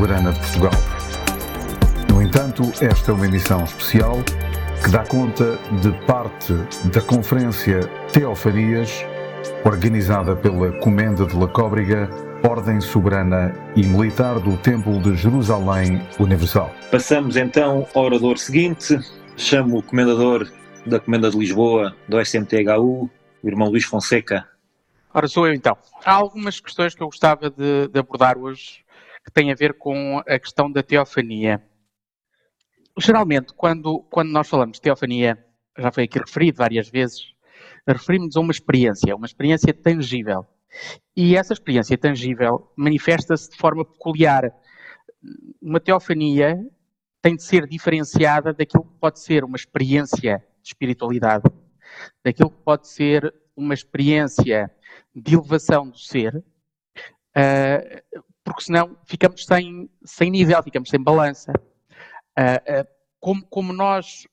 Soberana de Portugal. No entanto, esta é uma emissão especial que dá conta de parte da Conferência Teofanias, organizada pela Comenda de La Cóbrega, Ordem Soberana e Militar do Templo de Jerusalém Universal. Passamos então ao orador seguinte. Chamo o comendador da Comenda de Lisboa, do SMTHU, o irmão Luís Fonseca, Ora, sou eu então. Há algumas questões que eu gostava de, de, abordar hoje que têm a ver com a questão da teofania. Geralmente, quando, quando nós falamos de teofania, já foi aqui referido várias vezes, referimos-nos a uma experiência, uma experiência tangível. E essa experiência tangível manifesta-se de forma peculiar. Uma teofania tem de ser diferenciada daquilo que pode ser uma experiência de espiritualidade, daquilo que pode ser uma experiência de elevação do ser, uh, porque senão ficamos sem, sem nível, ficamos sem balança. Uh, uh, como, como, nós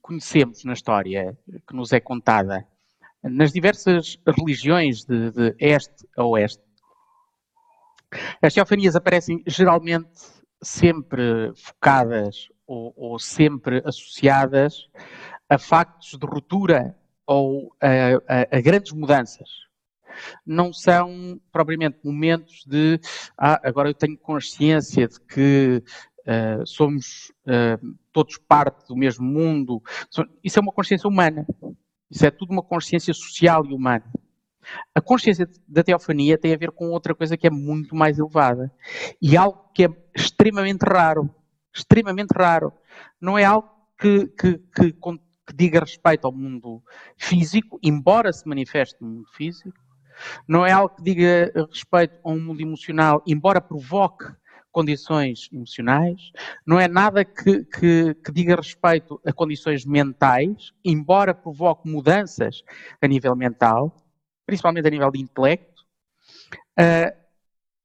conhecemos na história que nos é contada, nas diversas religiões de, de este a oeste, as teofanias aparecem geralmente sempre focadas ou, ou sempre associadas a factos de ruptura ou a, a, a, grandes mudanças não são propriamente momentos de ah, agora eu tenho consciência de que uh, somos uh, todos parte do mesmo mundo. Isso é uma consciência humana. Isso é tudo uma consciência social e humana. A consciência da teofania tem a ver com outra coisa que é muito mais elevada e algo que é extremamente raro. Extremamente raro. Não é algo que, que, que, que diga respeito ao mundo físico, embora se manifeste no mundo físico, não é algo que diga respeito a um mundo emocional, embora provoque condições emocionais, não é nada que, que, que, diga respeito a condições mentais, embora provoque mudanças a nível mental, principalmente a nível de intelecto. Uh,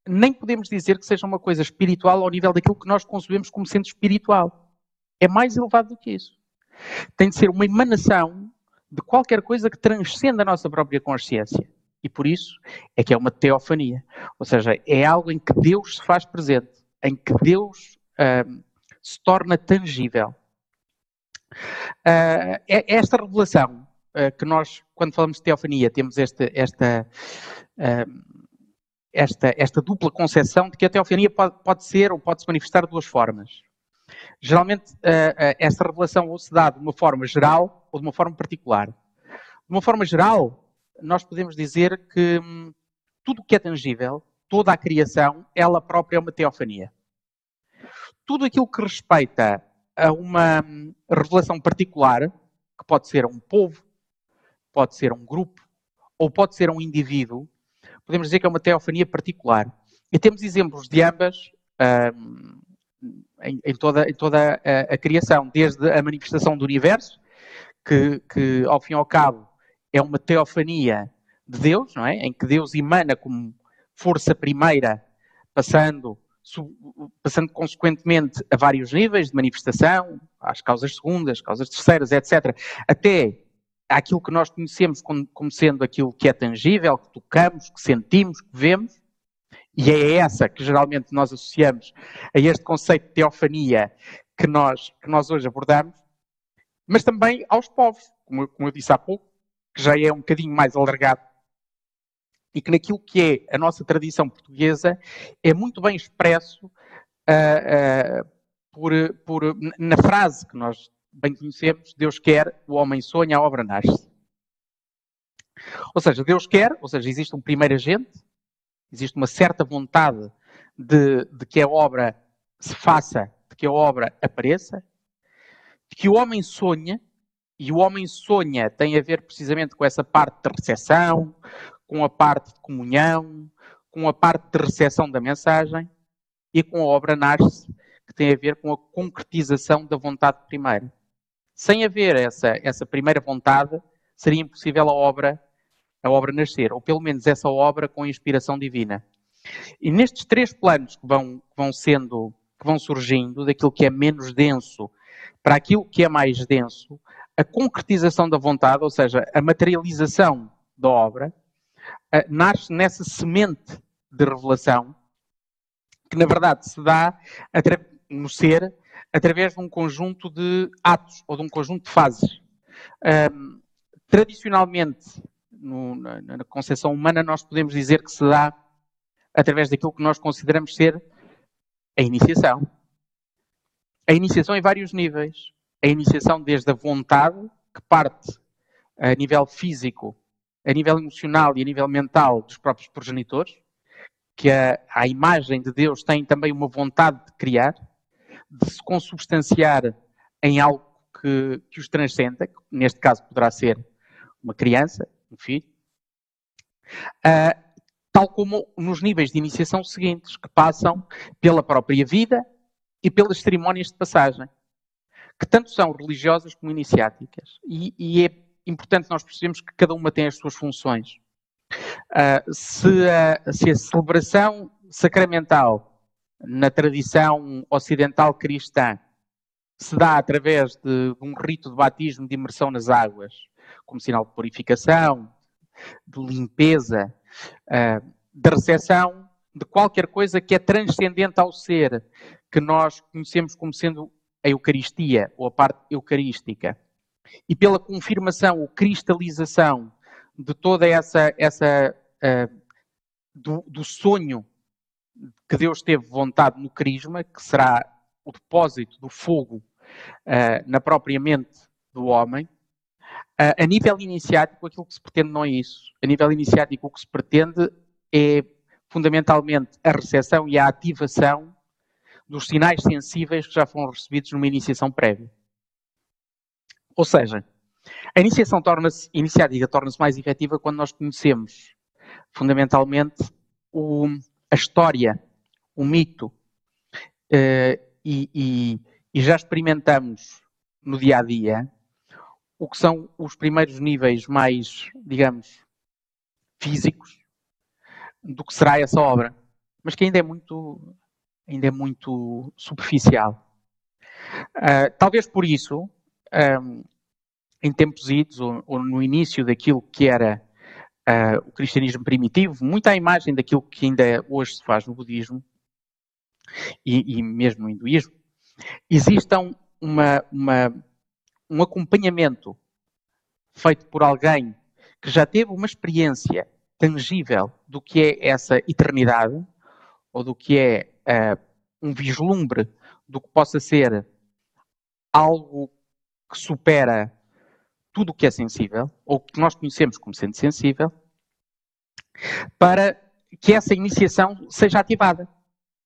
nem podemos dizer que seja uma coisa espiritual ao nível daquilo que nós concebemos como sendo espiritual. É mais elevado do que isso. Tem de ser uma emanação de qualquer coisa que transcenda a nossa própria consciência. E por isso é que é uma teofania. Ou seja, é algo em que Deus se faz presente, em que Deus uh, se torna tangível. Uh, esta revelação uh, que nós, quando falamos de teofania, temos esta, esta, esta, esta dupla concepção de que a teofania pode, pode ser ou pode se manifestar de duas formas. Geralmente, esta revelação ou se dá de uma forma geral ou de uma forma particular. De uma forma geral, nós podemos dizer que hum, tudo o que é tangível, toda a criação, ela própria é uma teofania. Tudo aquilo que respeita a uma hum, revelação particular, que pode ser um povo, pode ser um grupo, ou pode ser um indivíduo, podemos dizer que é uma teofania particular. E temos exemplos de ambas um, em, em, toda, em toda a, a, criação, desde a manifestação do universo, que, que ao fim e ao cabo é uma teofania de Deus, não é? Em que Deus emana como força primeira, passando, passando consequentemente a vários níveis de manifestação, às causas segundas, causas terceiras, etc., até aquilo que nós conhecemos como sendo aquilo que é tangível, que tocamos, que sentimos, que vemos, e é essa que geralmente nós associamos a este conceito de teofania que nós, que nós hoje abordamos, mas também aos povos, como, como eu disse há pouco, que já é um bocadinho mais alargado e que naquilo que é a nossa tradição portuguesa é muito bem expresso uh, uh, por, por, na frase que nós bem conhecemos, Deus quer, o homem sonha, a obra nasce. Ou seja, Deus quer, ou seja, existe um primeiro agente, existe uma certa vontade de, de que a obra se faça, de que a obra apareça, de que o homem sonha, e o homem sonha tem a ver precisamente com essa parte de recepção, com a parte de comunhão, com a parte de recepção da mensagem e com a obra nasce, que tem a ver com a concretização da vontade primeira. Sem haver essa, essa primeira vontade, seria impossível a obra, a obra nascer, ou pelo menos essa obra com inspiração divina. E nestes três planos que vão, que vão sendo, que vão surgindo, daquilo que é menos denso para aquilo que é mais denso, a concretização da vontade, ou seja, a materialização da obra, eh, nasce nessa semente de revelação que, na verdade, se dá no ser através de um conjunto de atos ou de um conjunto de fases. Um, tradicionalmente, no, na, na concepção humana, nós podemos dizer que se dá através daquilo que nós consideramos ser a iniciação. A iniciação em vários níveis. A iniciação desde a vontade, que parte a nível físico, a nível emocional e a nível mental dos próprios progenitores, que a, a imagem de Deus tem também uma vontade de criar, de se consubstanciar em algo que, que os transcenda, que neste caso poderá ser uma criança, um filho, uh, tal como nos níveis de iniciação seguintes, que passam pela própria vida e pelas cerimónias de passagem, que tanto são religiosas como iniciáticas. E, e é importante nós percebermos que cada uma tem as suas funções. Uh, se, a, se a celebração sacramental na tradição ocidental cristã se dá através de, um rito de batismo de imersão nas águas, como sinal de purificação, de limpeza, uh, de recepção de qualquer coisa que é transcendente ao ser, que nós conhecemos como sendo a Eucaristia, ou a parte eucarística. E pela confirmação ou cristalização de toda essa, essa uh, do, do sonho que Deus teve vontade no Crisma, que será o depósito do fogo uh, na própria mente do homem. Uh, a nível iniciático, aquilo que se pretende não é isso. A nível iniciático, o que se pretende é fundamentalmente a recepção e a ativação dos sinais sensíveis que já foram recebidos numa iniciação prévia. Ou seja, a iniciação torna-se, iniciática torna-se mais efetiva quando nós conhecemos fundamentalmente o, a história, o mito, uh, e, e, e já experimentamos no dia a dia o que são os primeiros níveis mais, digamos, físicos do que será essa obra, mas que ainda é muito, ainda é muito superficial. Uh, talvez por isso, um, em tempos idos, ou, ou, no início daquilo que era uh, o cristianismo primitivo, muito à imagem daquilo que ainda hoje se faz no budismo e, e mesmo no hinduísmo, existam uma, uma, um acompanhamento feito por alguém que já teve uma experiência tangível do que é essa eternidade, ou do que é uh, um vislumbre do que possa ser algo que supera tudo o que é sensível, ou que nós conhecemos como sendo sensível, para que essa iniciação seja ativada.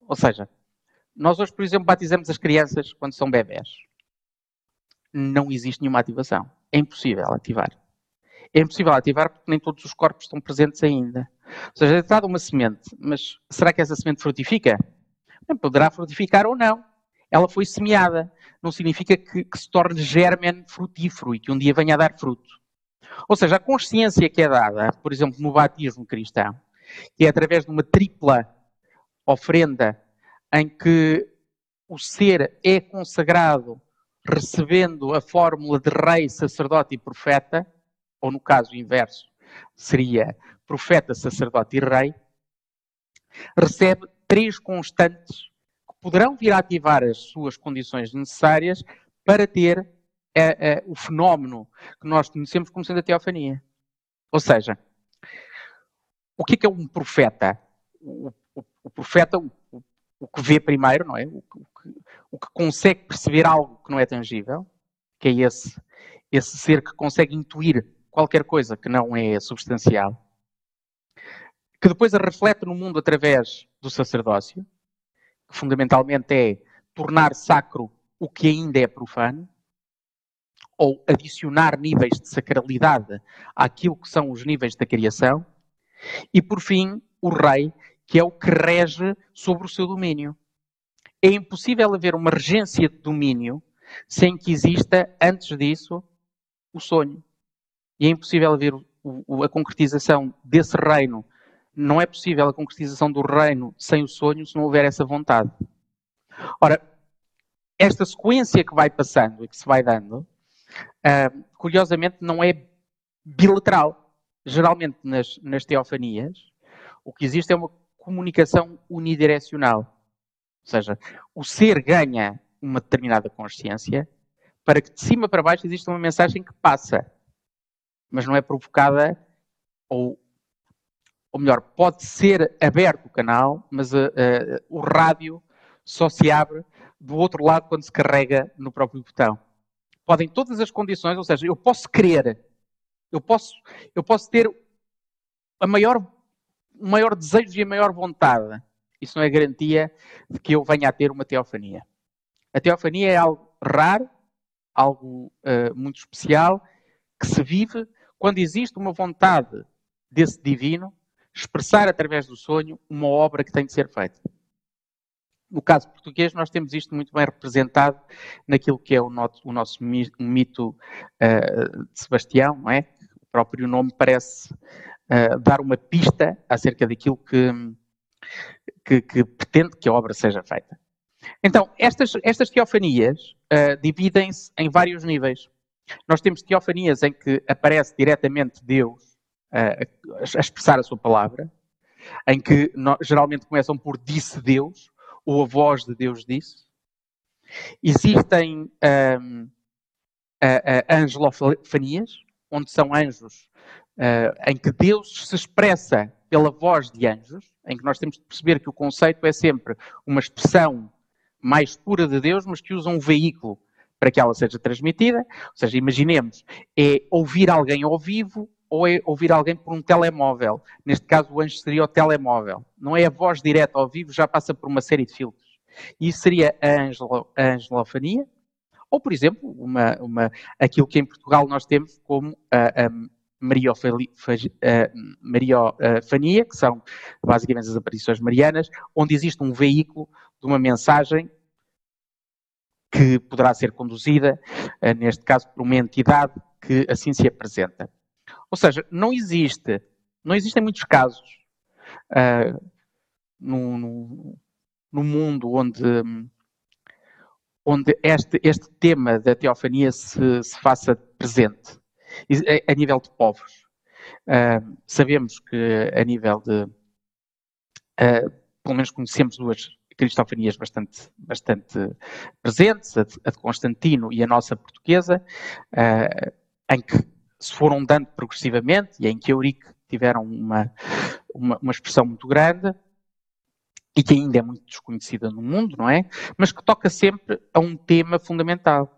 Ou seja, nós hoje, por exemplo, batizamos as crianças quando são bebés. Não existe nenhuma ativação. É impossível ativar. É impossível ativar porque nem todos os corpos estão presentes ainda. Ou seja, é dada uma semente, mas será que essa semente frutifica? Bem, poderá frutificar ou não. Ela foi semeada. Não significa que, que se torne germen frutífero e que um dia venha a dar fruto. Ou seja, a consciência que é dada, por exemplo, no batismo cristão, que é através de uma tripla oferenda em que o ser é consagrado recebendo a fórmula de rei, sacerdote e profeta, ou no caso inverso, seria profeta, sacerdote e rei, recebe três constantes que poderão vir a ativar as suas condições necessárias para ter é, é, o fenómeno que nós conhecemos como sendo a teofania. Ou seja, o que é, que é um profeta? O, o, o profeta, o, o, que vê primeiro, não é? O, que, o que consegue perceber algo que não é tangível, que é esse, esse ser que consegue intuir qualquer coisa que não é substancial, que depois a reflete no mundo através do sacerdócio, que fundamentalmente é tornar sacro o que ainda é profano, ou adicionar níveis de sacralidade àquilo que são os níveis da criação, e por fim, o rei, que é o que rege sobre o seu domínio. É impossível haver uma regência de domínio sem que exista, antes disso, o sonho. E é impossível haver o, a concretização desse reino. Não é possível a concretização do reino sem o sonho se não houver essa vontade. Ora, esta sequência que vai passando e que se vai dando, uh, curiosamente, não é bilateral. Geralmente, nas, nas teofanias, o que existe é uma comunicação unidirecional. Ou seja, o ser ganha uma determinada consciência para que de cima para baixo exista uma mensagem que passa, mas não é provocada ou ou melhor, pode ser aberto o canal, mas uh, uh, o rádio só se abre do outro lado quando se carrega no próprio botão. Podem todas as condições, ou seja, eu posso querer, eu posso, eu posso ter a maior, o maior desejo e a maior vontade. Isso não é garantia de que eu venha a ter uma teofania. A teofania é algo raro, algo uh, muito especial, que se vive quando existe uma vontade desse divino expressar através do sonho uma obra que tem de ser feita. No caso português, nós temos isto muito bem representado naquilo que é o, nosso, o nosso mito uh, de Sebastião, não é? O próprio nome parece uh, dar uma pista acerca daquilo que, que, que, pretende que a obra seja feita. Então, estas, estas teofanias uh, dividem-se em vários níveis. Nós temos teofanias em que aparece diretamente Deus a expressar a sua palavra, em que geralmente começam por disse Deus, ou a voz de Deus disse. Existem um, angelofanias, onde são anjos uh, em que Deus se expressa pela voz de anjos, em que nós temos de perceber que o conceito é sempre uma expressão mais pura de Deus, mas que usa um veículo para que ela seja transmitida. Ou seja, imaginemos, é ouvir alguém ao vivo ou é ouvir alguém por um telemóvel. Neste caso, o anjo seria o telemóvel. Não é a voz direta ao vivo, já passa por uma série de filtros. Isso seria a, angelo, a angelofania, ou, por exemplo, uma, uma, aquilo que em Portugal nós temos como a, a mariofania, que são basicamente as aparições marianas, onde existe um veículo de uma mensagem que poderá ser conduzida, eh, neste caso, por uma entidade que assim se apresenta. Ou seja, não existe, não existem muitos casos uh, no, no, no, mundo onde, onde este, este tema da teofania se, se faça presente, a, a nível de povos. Uh, sabemos que a nível de, uh, pelo menos conhecemos duas cristofanias bastante, bastante presentes, a de, a de Constantino e a nossa portuguesa, uh, em que se foram dando progressivamente, e em que Eurico tiveram uma, uma, uma expressão muito grande, e que ainda é muito desconhecida no mundo, não é? Mas que toca sempre a um tema fundamental.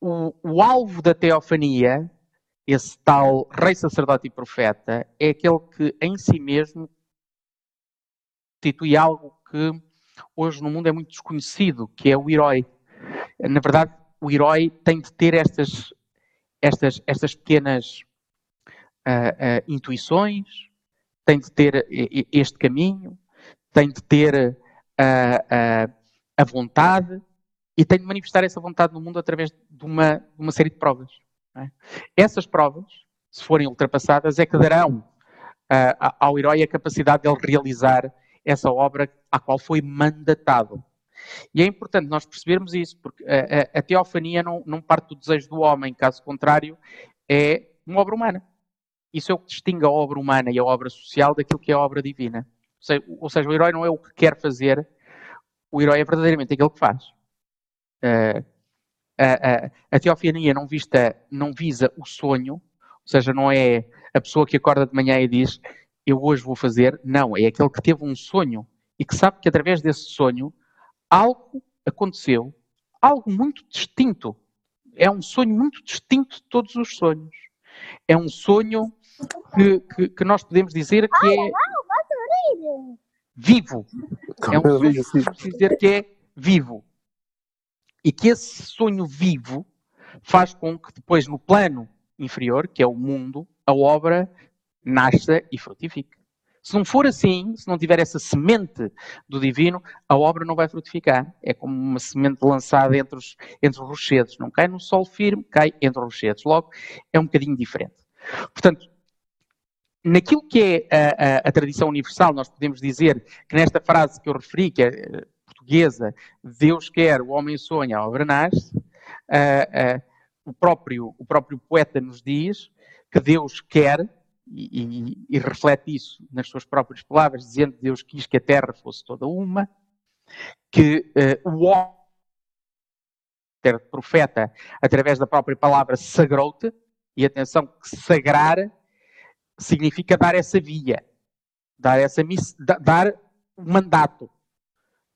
O, o, alvo da teofania, esse tal rei, sacerdote e profeta, é aquele que em si mesmo constitui algo que hoje no mundo é muito desconhecido, que é o herói. Na verdade, o herói tem de ter estas estas, estas pequenas uh, uh, intuições, tem de ter este caminho, tem de ter uh, a vontade e tem de manifestar essa vontade no mundo através de uma, de uma série de provas. É? Essas provas, se forem ultrapassadas, é que darão ao herói a capacidade de ele realizar essa obra à qual foi mandatado. E é importante nós percebermos isso, porque a, a, a teofania não, não parte do desejo do homem, caso contrário, é uma obra humana. Isso é o que distingue a obra humana e a obra social daquilo que é a obra divina. Ou seja, ou seja o herói não é o que quer fazer, o herói é verdadeiramente aquilo que faz. Uh, a, a, a teofania não, vista, não visa o sonho, ou seja, não é a pessoa que acorda de manhã e diz eu hoje vou fazer. Não, é aquele que teve um sonho e que sabe que através desse sonho algo aconteceu, algo muito distinto é um sonho muito distinto de todos os sonhos. É um sonho que, que, que nós podemos dizer que é vivo. É um sonho que podemos dizer que é vivo. E que esse sonho vivo faz com que depois no plano inferior, que é o mundo, a obra nasça e frutifique. Se não for assim, se não tiver essa semente do divino, a obra não vai frutificar. É como uma semente lançada entre os, entre os rochedos. Não cai no sol firme, cai entre os rochedos. Logo, é um bocadinho diferente. Portanto, naquilo que é a, a, a, tradição universal, nós podemos dizer que nesta frase que eu referi, que é eh, portuguesa, Deus quer, o homem sonha, a obra nasce, uh, uh, o, próprio, o próprio poeta nos diz que Deus quer, e, e, e, reflete isso nas suas próprias palavras, dizendo que Deus quis que a terra fosse toda uma, que uh, o homem, profeta, através da própria palavra sagrou-te, e atenção, que sagrar significa dar essa via, dar essa dar o mandato.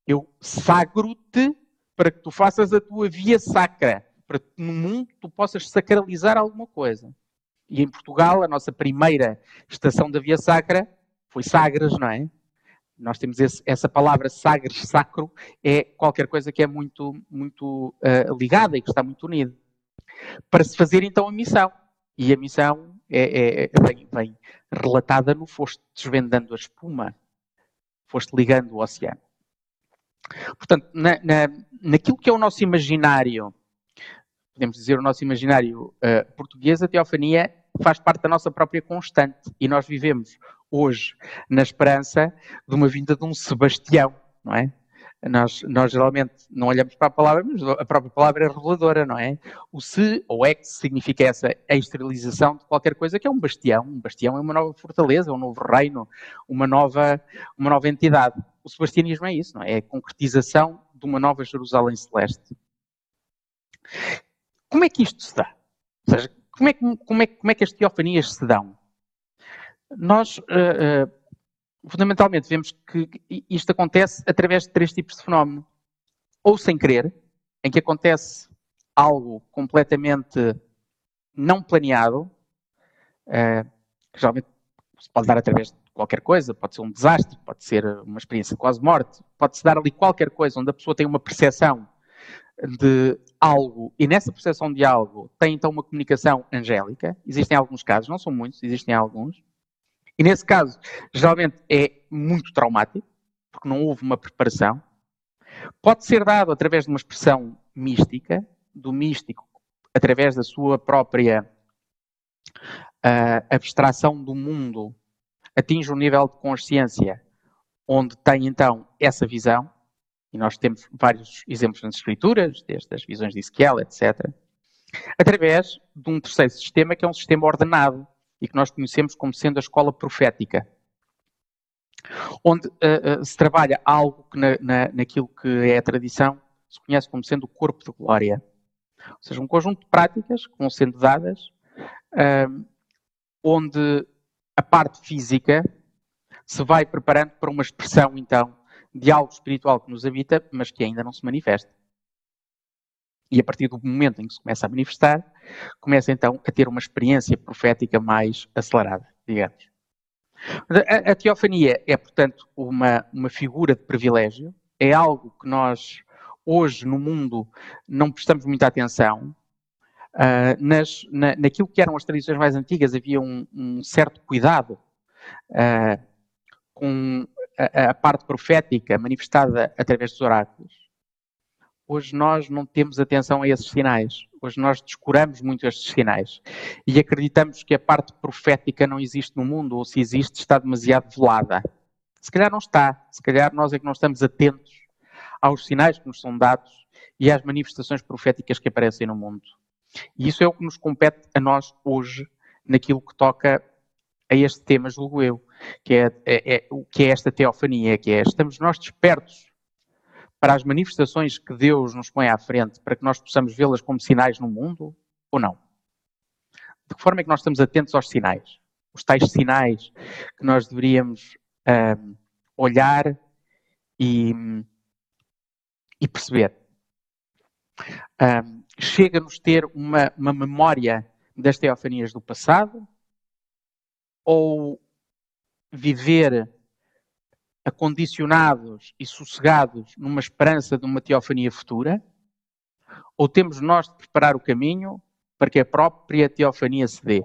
Eu sagro-te para que tu faças a tua via sacra, para que no mundo tu possas sacralizar alguma coisa. E em Portugal, a nossa primeira estação da Via Sacra foi Sagres, não é? Nós temos esse, essa palavra Sagres, sacro, é qualquer coisa que é muito, muito uh, ligada e que está muito unida. Para se fazer então a missão. E a missão é, é, é vem, vem relatada no foste desvendando a espuma, foste ligando o oceano. Portanto, na, na, naquilo que é o nosso imaginário podemos dizer, o nosso imaginário uh, português, a teofania faz parte da nossa própria constante. E nós vivemos hoje na esperança de uma vinda de um Sebastião, não é? Nós, nós geralmente não olhamos para a palavra, mas a própria palavra é reveladora, não é? O se ou ex significa essa exteriorização de qualquer coisa que é um bastião. Um bastião é uma nova fortaleza, um novo reino, uma nova, uma nova entidade. O sebastianismo é isso, não é? É a concretização de uma nova Jerusalém celeste. Como é que isto se dá? Ou seja, como é que, como é, como é que as teofanias se dão? Nós, uh, uh, fundamentalmente, vemos que isto acontece através de três tipos de fenómeno. Ou sem querer, em que acontece algo completamente não planeado, uh, que geralmente se pode dar através de qualquer coisa, pode ser um desastre, pode ser uma experiência quase morte, pode-se dar ali qualquer coisa onde a pessoa tem uma percepção de algo e nessa percepção de algo tem então uma comunicação angélica. Existem alguns casos, não são muitos, existem alguns. E nesse caso, geralmente é muito traumático, porque não houve uma preparação. Pode ser dado através de uma expressão mística, do místico, através da sua própria uh, abstração do mundo, atinge um nível de consciência onde tem então essa visão e nós temos vários exemplos nas escrituras, desde as visões de Ezequiel, etc., através de um terceiro sistema que é um sistema ordenado e que nós conhecemos como sendo a escola profética, onde uh, uh, se trabalha algo que na, na, naquilo que é a tradição se conhece como sendo o corpo de glória. Ou seja, um conjunto de práticas que vão sendo dadas, uh, onde a parte física se vai preparando para uma expressão, então, de algo espiritual que nos habita, mas que ainda não se manifesta. E a partir do momento em que se começa a manifestar, começa então a ter uma experiência profética mais acelerada, digamos. A, a teofania é, portanto, uma, uma figura de privilégio, é algo que nós, hoje, no mundo, não prestamos muita atenção. Uh, nas, na, naquilo que eram as tradições mais antigas, havia um, um certo cuidado uh, com a, parte profética manifestada através dos oráculos, hoje nós não temos atenção a esses sinais. Hoje nós descuramos muito estes sinais e acreditamos que a parte profética não existe no mundo, ou se existe, está demasiado velada. Se calhar não está, se calhar nós é que não estamos atentos aos sinais que nos são dados e às manifestações proféticas que aparecem no mundo. E isso é o que nos compete a nós hoje, naquilo que toca a este tema, julgo eu, que é, é, é, que é esta teofania, que é estamos nós despertos para as manifestações que Deus nos põe à frente, para que nós possamos vê-las como sinais no mundo, ou não? De que forma é que nós estamos atentos aos sinais? Os tais sinais que nós deveríamos um, olhar e, e perceber. Um, chega-nos ter uma, uma memória das teofanias do passado? Ou viver acondicionados e sossegados numa esperança de uma teofania futura? Ou temos nós de preparar o caminho para que a própria teofania se dê?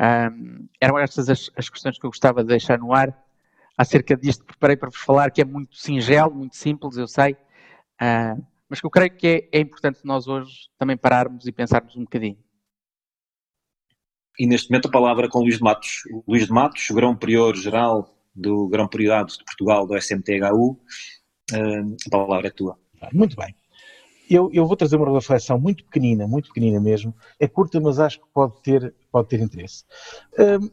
Um, eram estas as, as, questões que eu gostava de deixar no ar. Acerca disto, preparei para vos falar que é muito singelo, muito simples, eu sei, uh, mas que eu creio que é, é importante nós hoje também pararmos e pensarmos um bocadinho. E neste momento a palavra com Luís de Matos. Luís de Matos, Grão Prior Geral do Grão Prioridade de Portugal, do SMTHU. Uh, a palavra é tua. Muito bem. Eu, eu, vou trazer uma reflexão muito pequenina, muito pequenina mesmo. É curta, mas acho que pode ter, pode ter interesse.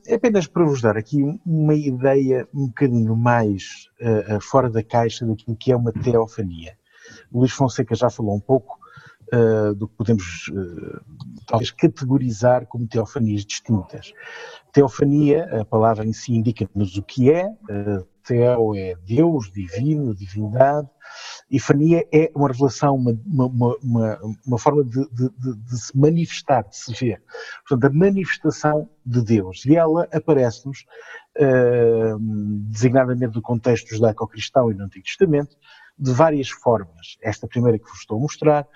É apenas para vos dar aqui uma ideia um bocadinho mais uh, fora da caixa daquilo que é uma teofania. O Luís Fonseca já falou um pouco uh, do que podemos uh, talvez categorizar como teofanias distintas. Teofania, a palavra em si indica-nos o que é, uh, teo é Deus, divino, divindade, e fania é uma revelação, uma, uma, uma, uma forma de, de, de, de, se manifestar, de se ver. Portanto, a manifestação de Deus. E ela aparece-nos, uh, designadamente no contexto judaico-cristão e no Antigo Testamento, de várias formas. Esta primeira que vos estou a mostrar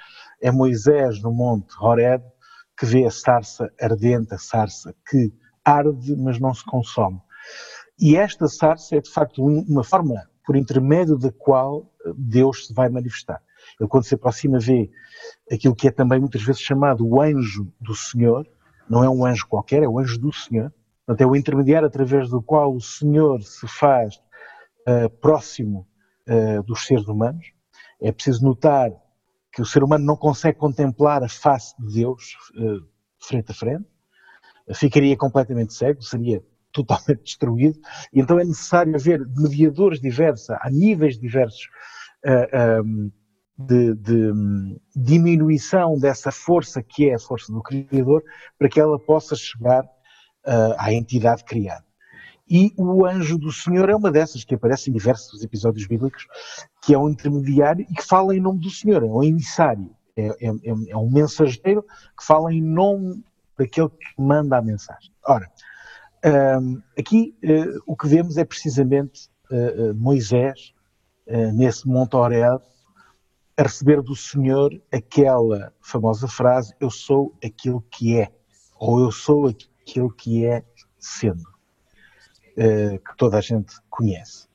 é Moisés no Monte Horeb que vê a sarça ardente, a sarça que arde, mas não se consome. E esta sarça é de facto uma forma por intermédio da qual Deus se vai manifestar. Ele, quando se aproxima, vê aquilo que é também muitas vezes chamado o anjo do Senhor, não é um anjo qualquer, é o anjo do Senhor. Portanto, é o intermediário através do qual o Senhor se faz uh, próximo uh, dos seres humanos. É preciso notar que o ser humano não consegue contemplar a face de Deus uh, frente a frente, ficaria completamente cego, seria totalmente destruído, e então é necessário haver mediadores diversos, a níveis diversos uh, um, de, de um, diminuição dessa força que é a força do Criador, para que ela possa chegar uh, à entidade criada. E o anjo do Senhor é uma dessas que aparece em diversos episódios bíblicos, que é um intermediário e que fala em nome do Senhor, é um emissário, é, é, é um mensageiro que fala em nome daquele que manda a mensagem. Ora, um, aqui uh, o que vemos é precisamente uh, Moisés, uh, nesse Monte Oreb, a receber do Senhor aquela famosa frase: Eu sou aquilo que é, ou eu sou aquilo que é sendo. Eh, que toda a gente conhece.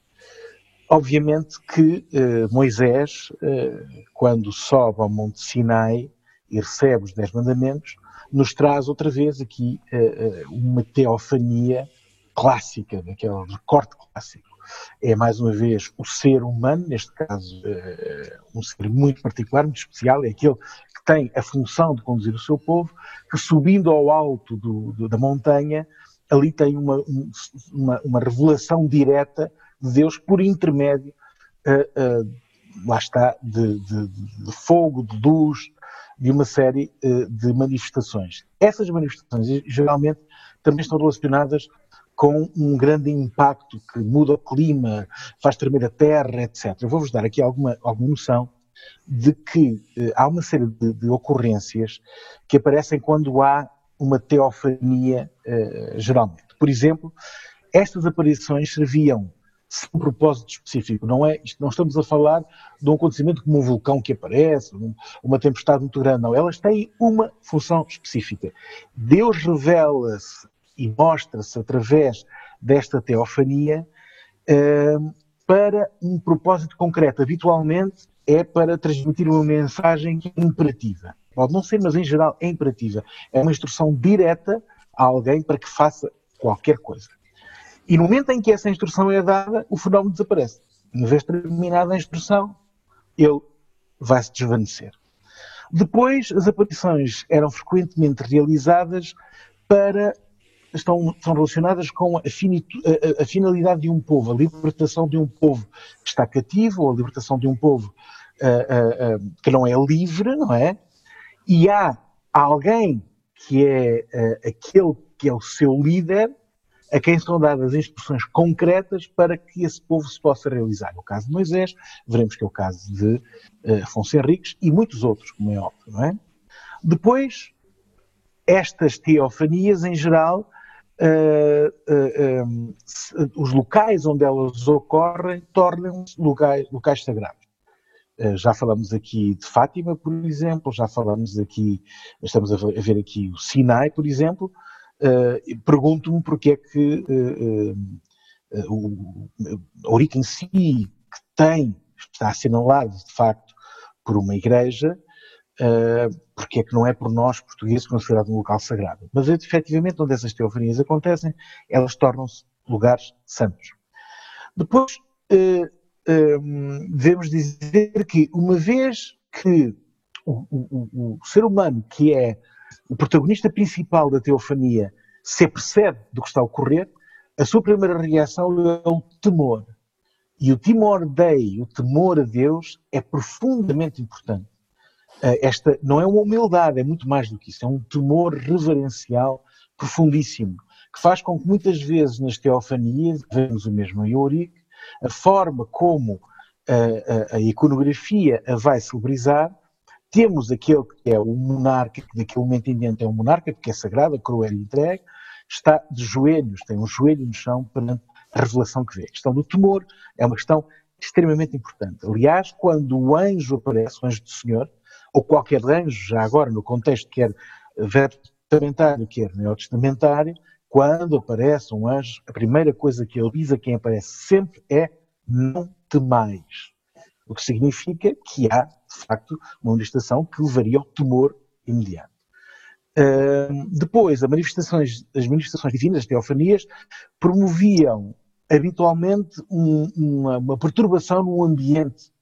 Obviamente que uh, Moisés, uh, quando sobe ao Monte Sinai e recebe os Dez Mandamentos, nos traz outra vez aqui uma teofania clássica, daquele recorte clássico. É mais uma vez o ser humano, neste caso um ser muito particular, muito especial, é aquele que tem a função de conduzir o seu povo, que subindo ao alto do, do, da montanha ali tem uma, uma, uma revelação direta de Deus por intermédio, uh, uh, lá está, de, de, de, fogo, de luz, de uma série uh, de manifestações. Essas manifestações geralmente também estão relacionadas com um grande impacto que muda o clima, faz tremer a terra, etc. Eu vou-vos dar aqui alguma, alguma noção de que há uma série de, de ocorrências que aparecem quando há uma teofania uh, geralmente. Por exemplo, estas aparições serviam um propósito específico, não é? Isto, não estamos a falar de um acontecimento como um vulcão que aparece, um, uma tempestade muito grande, não. Elas têm uma função específica. Deus revela-se e mostra-se através desta teofania uh, para um propósito concreto. Habitualmente é para transmitir uma mensagem imperativa. Pode não ser, mas em geral é imperativa. É uma instrução direta a alguém para que faça qualquer coisa. E no momento em que essa instrução é dada, o fenómeno desaparece. Uma vez terminada a instrução, ele vai se desvanecer. Depois, as aparições eram frequentemente realizadas para. Estão, estão relacionadas com a, finito, a, a, finalidade de um povo, a libertação de um povo que está cativo, ou a libertação de um povo uh, uh, uh, que não é livre, não é? E há alguém que é uh, aquele que é o seu líder, a quem são dadas instruções concretas para que esse povo se possa realizar. No caso de Moisés, veremos que é o caso de uh, Afonso Henriques e muitos outros, como é óbvio, não é? Depois, estas teofanias, em geral, uh, uh, um, os locais onde elas ocorrem tornam-se locais, locais sagrados. Uh, já falamos aqui de Fátima, por exemplo, já falamos aqui, estamos a ver aqui o Sinai, por exemplo. Pergunto-me porque é que o Ourique em si, que tem, está assinalado de facto por uma igreja, porque é que não é por nós, portugueses, considerado um local sagrado. Mas, efetivamente, onde essas teofanias acontecem, elas tornam-se lugares santos. Depois, devemos dizer que, uma vez que o, o, o, ser humano, que é o protagonista principal da teofania, se apercebe do que está a ocorrer, a sua primeira reação é o temor. E o temor dei, o temor a Deus, é profundamente importante. Eh, esta não é uma humildade, é muito mais do que isso, é um temor reverencial profundíssimo, que faz com que muitas vezes nas teofanias, vemos o mesmo Eurique, a forma como a, a, a, iconografia a vai celebrizar, temos aquele que é o monarca, que daquele momento em diante é um monarca, porque é sagrado, a coroa é entregue, está de joelhos, tem um joelho no chão perante a revelação que vê. A questão do temor é uma questão extremamente importante. Aliás, quando o anjo aparece, o anjo do Senhor, ou qualquer anjo, já agora no contexto quer testamentário, quer neotestamentário, quando aparece um anjo, a primeira coisa que ele diz a quem aparece sempre é não temais. O que significa que há, de facto, uma manifestação que levaria ao temor imediato. Uh, depois, as manifestações, as manifestações divinas, as teofanias, promoviam habitualmente um, uma, uma, perturbação no ambiente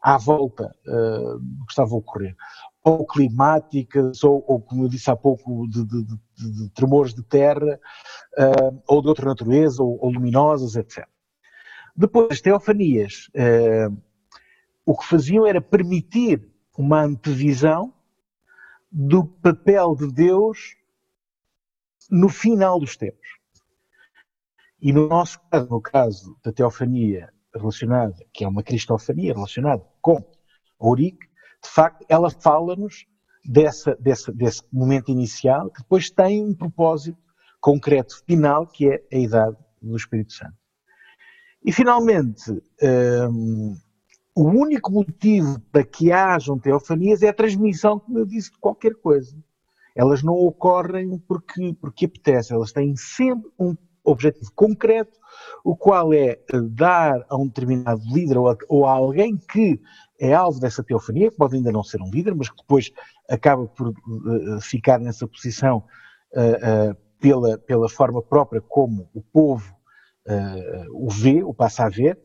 à volta uh, do que estava a ocorrer. Ou climáticas, ou, ou como eu disse há pouco, de, de, de, de tremores de terra, uh, ou de outra natureza, ou, ou, luminosas, etc. Depois, as teofanias, uh, o que faziam era permitir uma antevisão do papel de Deus no final dos tempos. E no nosso caso, no caso da teofania relacionada, que é uma cristofania relacionada com Ourique, de facto, ela fala-nos dessa, dessa, desse momento inicial, que depois tem um propósito concreto final, que é a idade do Espírito Santo. E, finalmente, um, o único motivo para que hajam teofanias é a transmissão, como eu disse, de qualquer coisa. Elas não ocorrem porque, porque apetece, elas têm sempre um objetivo concreto, o qual é eh, dar a um determinado líder ou a, alguém que é alvo dessa teofania, que pode ainda não ser um líder, mas que depois acaba por uh, ficar nessa posição pela, pela forma própria como o povo o vê, o passa a ver,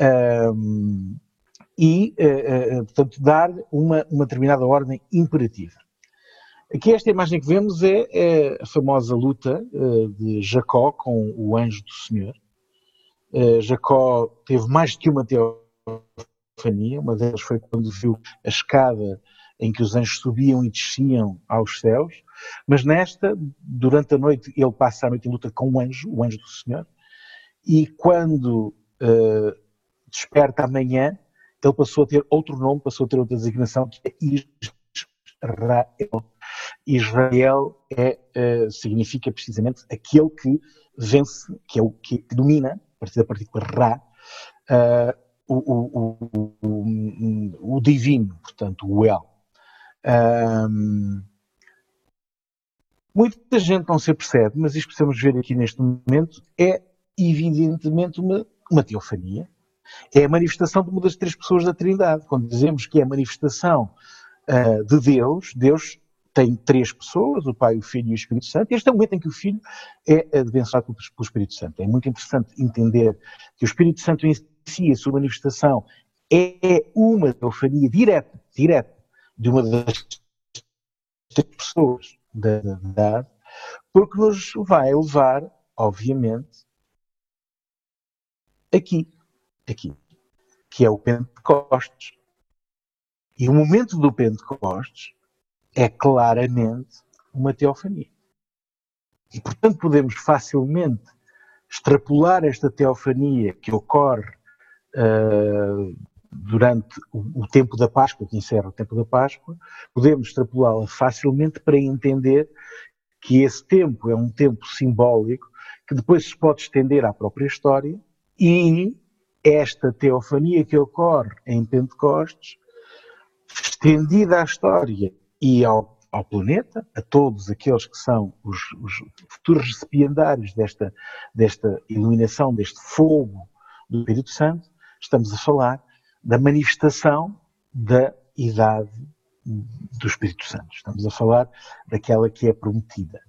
ehm, e, portanto, dar uma, uma determinada ordem imperativa. Aqui esta imagem que vemos é, é a famosa luta uh, de Jacó com o anjo do Senhor. Uh, Jacó teve mais que uma teofania, uma delas foi quando viu a escada em que os anjos subiam e desciam aos céus, mas nesta, durante a noite, ele passa a noite em luta com o anjo, o anjo do Senhor, e quando uh, desperta amanhã, ele passou a ter outro nome, passou a ter outra designação, que é Israel. Israel é, uh, significa precisamente aquele que vence, que é o que domina, a partir da partícula Ra, uh, o, o, o, o, divino, portanto, o El. Um, muita gente não se apercebe, mas isto precisamos ver aqui neste momento, é evidentemente uma, uma teofania. É a manifestação de uma das três pessoas da Trindade. Quando dizemos que é a manifestação uh, de Deus, Deus tem três pessoas, o Pai, o Filho e o Espírito Santo. Este é o momento em que o Filho é abençoado pelo Espírito Santo. É muito interessante entender que o Espírito Santo em si, a sua manifestação, é uma teofania direta, direta de uma das três pessoas da idade, porque nos vai levar, obviamente, aqui, aqui, que é o Pentecostes. E o momento do Pentecostes é claramente uma teofania. E, portanto, podemos facilmente extrapolar esta teofania que ocorre uh, durante o, o, tempo da Páscoa, que encerra o tempo da Páscoa, podemos extrapolá-la facilmente para entender que esse tempo é um tempo simbólico que depois se pode estender à própria história e esta teofania que ocorre em Pentecostes, estendida à história e ao, ao planeta, a todos aqueles que são os, os futuros recipiendários desta, desta iluminação, deste fogo do Espírito Santo, estamos a falar da manifestação da idade do Espírito Santo. Estamos a falar daquela que é prometida.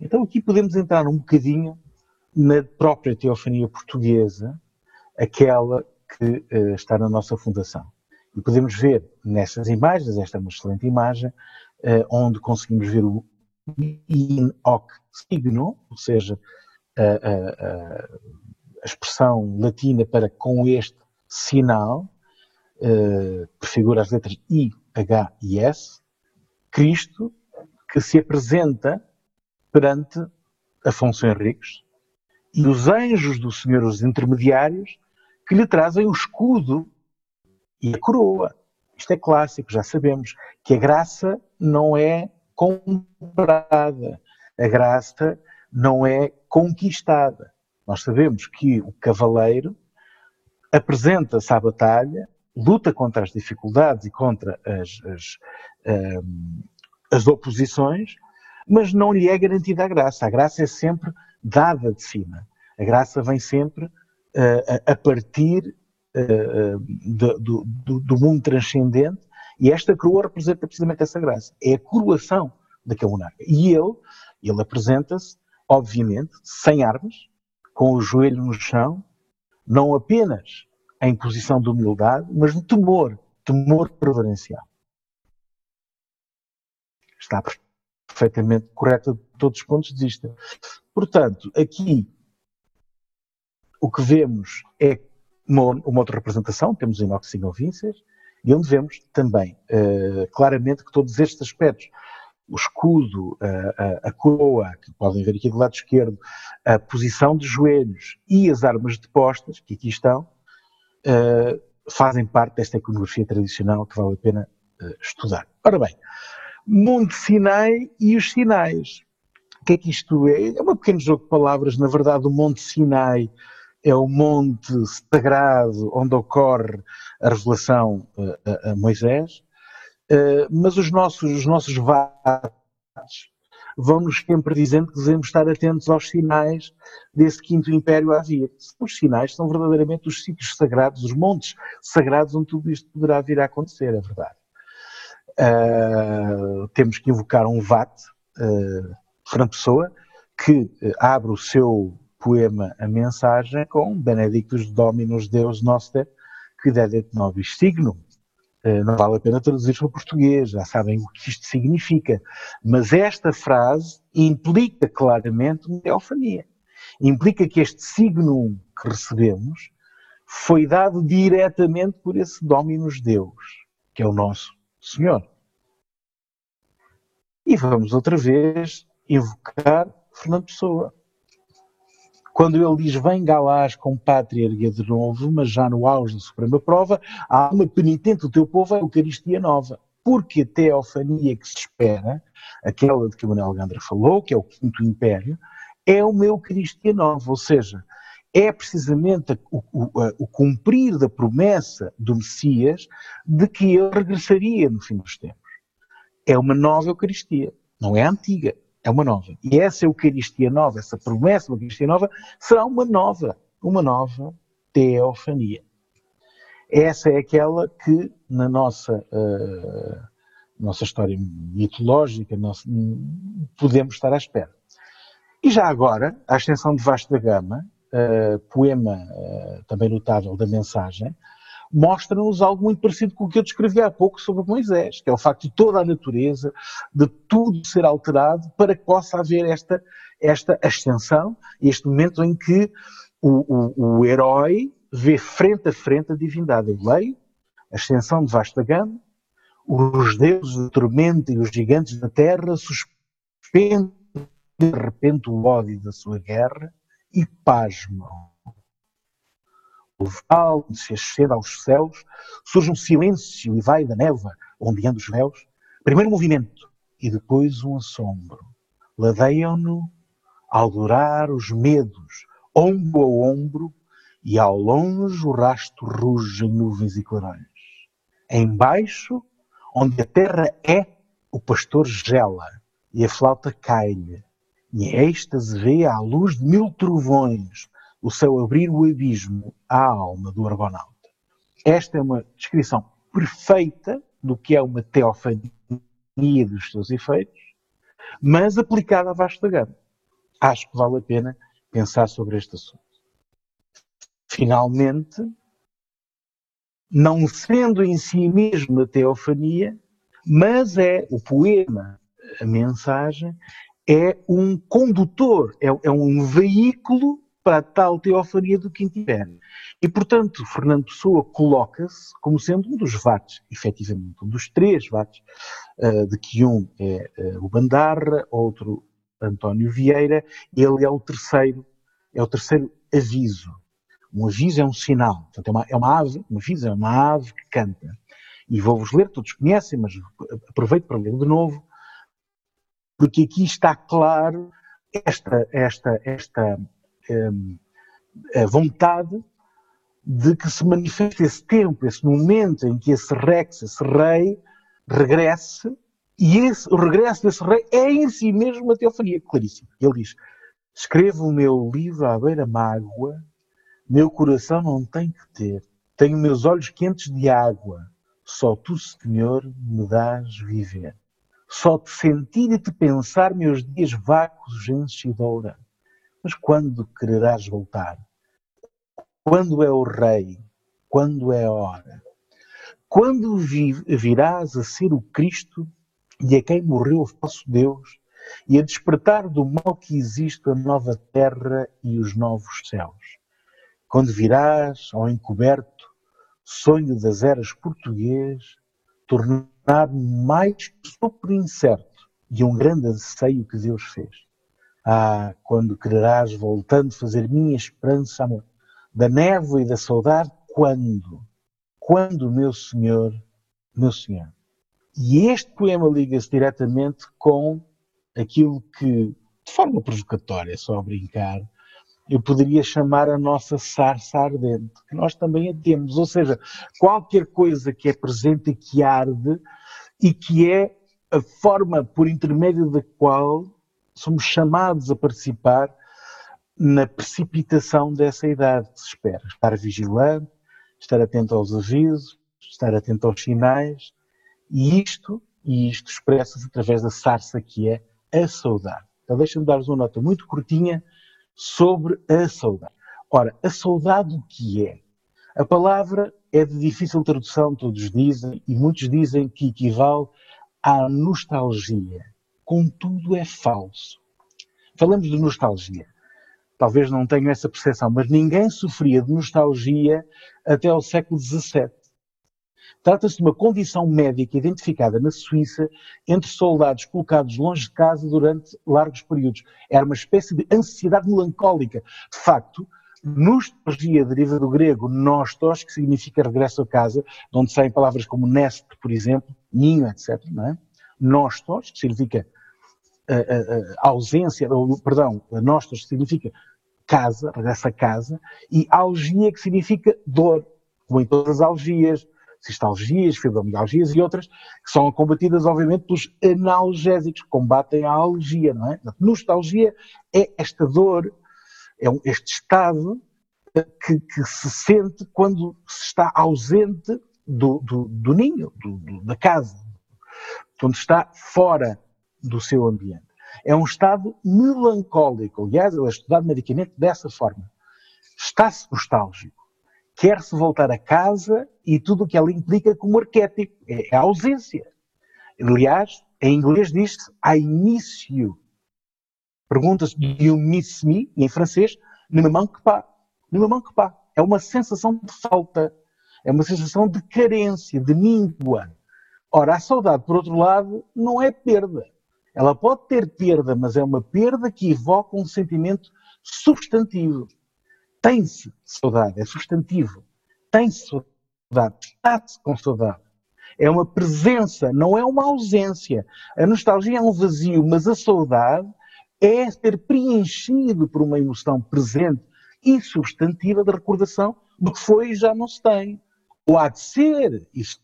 Então aqui podemos entrar um bocadinho na própria teofania portuguesa, aquela que uh, está na nossa fundação. E podemos ver nessas imagens, esta é uma excelente imagem, uh, onde conseguimos ver o in hoc signo, ou seja, a, a, a expressão latina para com este sinal, uh, prefigura as letras I, H e S, Cristo, que se apresenta perante Afonso Henriques, e os anjos do Senhor, os intermediários, que lhe trazem o escudo e a coroa. Isto é clássico, já sabemos que a graça não é comprada, a graça não é conquistada. Nós sabemos que o cavaleiro apresenta-se à batalha, luta contra as dificuldades e contra as, as, um, as oposições, mas não lhe é garantida a graça. A graça é sempre dada de cima. A graça vem sempre a partir do, do, do, mundo transcendente e esta coroa representa precisamente essa graça. É a coroação daquele monarca. E ele, ele apresenta-se, obviamente, sem armas, com o joelho no chão, não apenas em posição de humildade, mas de temor, temor reverencial. Está perfeitamente correta de todos os pontos de vista. Portanto, aqui o que vemos é uma, uma outra representação, temos Inox Signal Vincers, e onde vemos também uh, claramente que todos estes aspectos, o escudo, a, a coroa, que podem ver aqui do lado esquerdo, a posição de joelhos e as armas depostas, que aqui estão, uh, fazem parte desta iconografia tradicional que vale a pena uh, estudar. Ora bem, Monte Sinai e os sinais. O que é que isto é? É um pequeno jogo de palavras. Na verdade, o Monte Sinai é o monte sagrado onde ocorre a revelação a, a Moisés, uh, mas os nossos, os nossos vatos vão-nos sempre dizendo que devemos estar atentos aos sinais desse quinto império a vir. Os sinais são verdadeiramente os sítios sagrados, os montes sagrados onde tudo isto poderá vir a acontecer, é verdade. Uh, temos que invocar um VAT, uh, Pessoa, que abre o seu poema A Mensagem com Benedictus Dominus Deus Noster, que dedet nobis signum. Não vale a pena traduzir para português, já sabem o que isto significa. Mas esta frase implica claramente uma teofania. Implica que este signo que recebemos foi dado diretamente por esse Dominus Deus, que é o nosso Senhor. E vamos outra vez invocar Fernando Pessoa. Quando ele diz vem Galás com pátria erguer de novo, mas já no auge da suprema prova, há uma penitente do teu povo, a Eucaristia nova. Porque a teofania que se espera, aquela de que o Manuel Gandra falou, que é o quinto império, é uma Eucaristia nova, ou seja, é precisamente o, o, o, cumprir da promessa do Messias de que ele regressaria no fim dos tempos. É uma nova Eucaristia, não é antiga, é uma nova. E essa Eucaristia nova, essa promessa da Eucaristia nova, será uma nova, uma nova teofania. Essa é aquela que na nossa, uh, nossa história mitológica podemos estar à espera. E já agora, a ascensão de Vasco da Gama, uh, poema uh, também notável da mensagem, mostra-nos algo muito parecido com o que eu descrevi há pouco sobre Moisés, que é o facto de toda a natureza, de tudo ser alterado para que possa haver esta, esta ascensão, este momento em que o, o, o herói vê frente a frente a divindade. Eu leio a ascensão de vasta gama, os deuses do tormento e os gigantes da terra suspendem de repente o ódio da sua guerra e pasmam. Onde se ascende aos céus, surge um silêncio e vai da névoa, ondeando os véus. Primeiro movimento e depois um assombro. Ladeiam-no ao durar os medos, ombro a ombro, e ao longe o rastro ruge em nuvens e clarões. Embaixo, onde a terra é, o pastor gela e a flauta cai-lhe. E êxtase vê à luz de mil trovões o céu abrir o abismo à alma do argonauta. Esta é uma descrição perfeita do que é uma teofania dos seus efeitos, mas aplicada à vasta gama. Acho que vale a pena pensar sobre este assunto. Finalmente, não sendo em si mesmo a teofania, mas é o poema, a mensagem, é um condutor, é, é um veículo para tal teofania do Quinto. E, portanto, Fernando Pessoa coloca-se como sendo um dos vates, efetivamente, um dos três vates, uh, de que um é uh, o Bandarra, outro António Vieira, ele é o terceiro, é o terceiro aviso. Um aviso é um sinal, portanto é uma, é uma ave, um aviso é uma ave que canta. E vou-vos ler, todos conhecem, mas aproveito para ler de novo, porque aqui está claro esta, esta, esta um, vontade de que se manifeste esse tempo, esse momento em que esse rex, esse rei, regresse, e esse, o regresso desse rei é em si mesmo uma teofania claríssima. Ele diz: Escrevo o meu livro à beira-mágoa, meu coração não tem que ter, tenho meus olhos quentes de água, só tu, Senhor, me dás viver. Só te sentir e te pensar, meus dias vácuos enche doura. Mas quando quererás voltar? Quando é o Rei? Quando é a hora? Quando virás a ser o Cristo e a quem morreu o vosso Deus e a despertar do mal que existe a nova terra e os novos céus? Quando virás ao encoberto, sonho das eras português, tornar-me mais sopro incerto de um grande anseio que Deus fez. Ah, quando quererás voltando fazer minha esperança, amor, da névoa e da saudade, quando? Quando, meu Senhor, meu Senhor? E este poema liga-se diretamente com aquilo que, de forma provocatória, só a brincar, eu poderia chamar a nossa sarça ardente, que nós também a temos. Ou seja, qualquer coisa que é presente e que arde e que é a forma por intermédio da qual somos chamados a participar na precipitação dessa idade que se espera. Estar vigilante, estar atento aos avisos, estar atento aos sinais, e isto, e isto expressa-se através da sarça que é a saudade. Então deixa-me dar-vos uma nota muito curtinha sobre a saudade. Ora, a saudade o que é? A palavra é de difícil tradução, todos dizem, e muitos dizem que equivale à nostalgia contudo é falso. Falamos de nostalgia. Talvez não tenham essa percepção, mas ninguém sofria de nostalgia até ao século XVII. Trata-se de uma condição médica identificada na Suíça entre soldados colocados longe de casa durante largos períodos. Era uma espécie de ansiedade melancólica. De facto, nostalgia deriva do grego nostos, que significa regresso a casa, de onde saem palavras como nest, por exemplo, ninho, etc. Não é? Nostos, que significa a, ausência, ou, perdão, nostos significa casa, regressa a casa, e algia que significa dor, como em todas as algias, cistalgias, fibromialgias e outras, que são combatidas, obviamente, pelos analgésicos, que combatem a algia, não é? nostalgia é esta dor, é este estado que, que se sente quando se está ausente do, do, do ninho, do, da casa, quando está fora do seu ambiente. É um estado melancólico. Aliás, ele é estudado medicamente dessa forma. Está-se nostálgico. Quer-se voltar a casa e tudo o que ela implica como arquétipo. É a ausência. Aliás, em inglês diz-se I miss you. Pergunta-se, do you miss me? Em francês, ne me manque pas. Ne me manque pas. É uma sensação de falta. É uma sensação de carência, de míngua. Ora, a saudade, por outro lado, não é perda. Ela pode ter perda, mas é uma perda que evoca um sentimento substantivo. Tem-se saudade, é substantivo. Tem-se saudade, está-se com saudade. É uma presença, não é uma ausência. A nostalgia é um vazio, mas a saudade é ser preenchido por uma emoção presente e substantiva de recordação do que foi e já não se tem. Ou há de ser, isso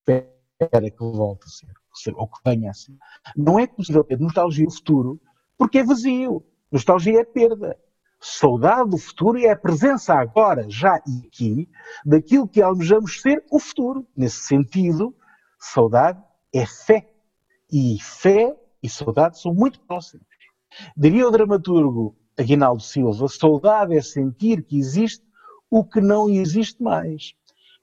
espera que volte a ser, ou que venha a ser. Não é possível ter nostalgia do futuro porque é vazio. Nostalgia é perda. Saudade do futuro é a presença agora, já e aqui, daquilo que almejamos ser o futuro. Nesse sentido, saudade é fé. E fé e saudade são muito próximos. Diria o dramaturgo Aguinaldo Silva, saudade é sentir que existe o que não existe mais.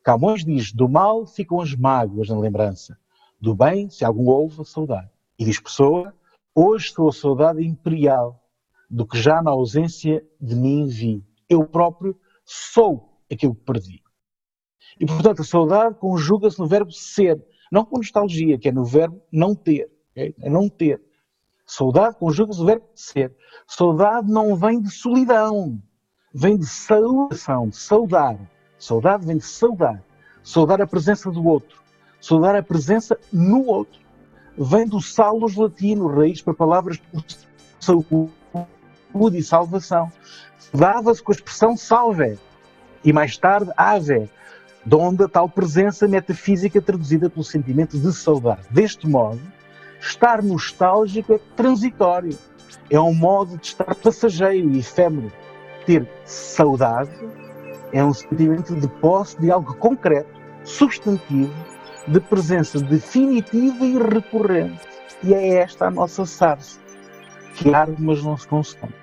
Camões diz, do mal ficam as mágoas na lembrança, do bem, se algum houve, saudade. E diz Pessoa, hoje sou a saudade imperial, do que já na ausência de mim vi. Eu próprio sou aquilo que perdi. E, portanto, a saudade conjuga-se no verbo ser, não com nostalgia, que é no verbo não ter. Okay? É não ter. Saudade conjuga-se no verbo ser. Saudade não vem de solidão, vem de saudação, de saudar. Saudade vem de saudar. Saudar a presença do outro. Saudar a presença no outro. Vem do salus latino, raiz para palavras saúde e salvação. Dava-se com a expressão salve e mais tarde ave, de onde a tal presença metafísica traduzida pelo sentimento de saudade. Deste modo, estar nostálgico é transitório. É um modo de estar passageiro e efêmero. Ter saudade é um sentimento de posse de algo concreto, substantivo, de presença definitiva e recorrente. E é esta a nossa sarça que arde, mas não se consome.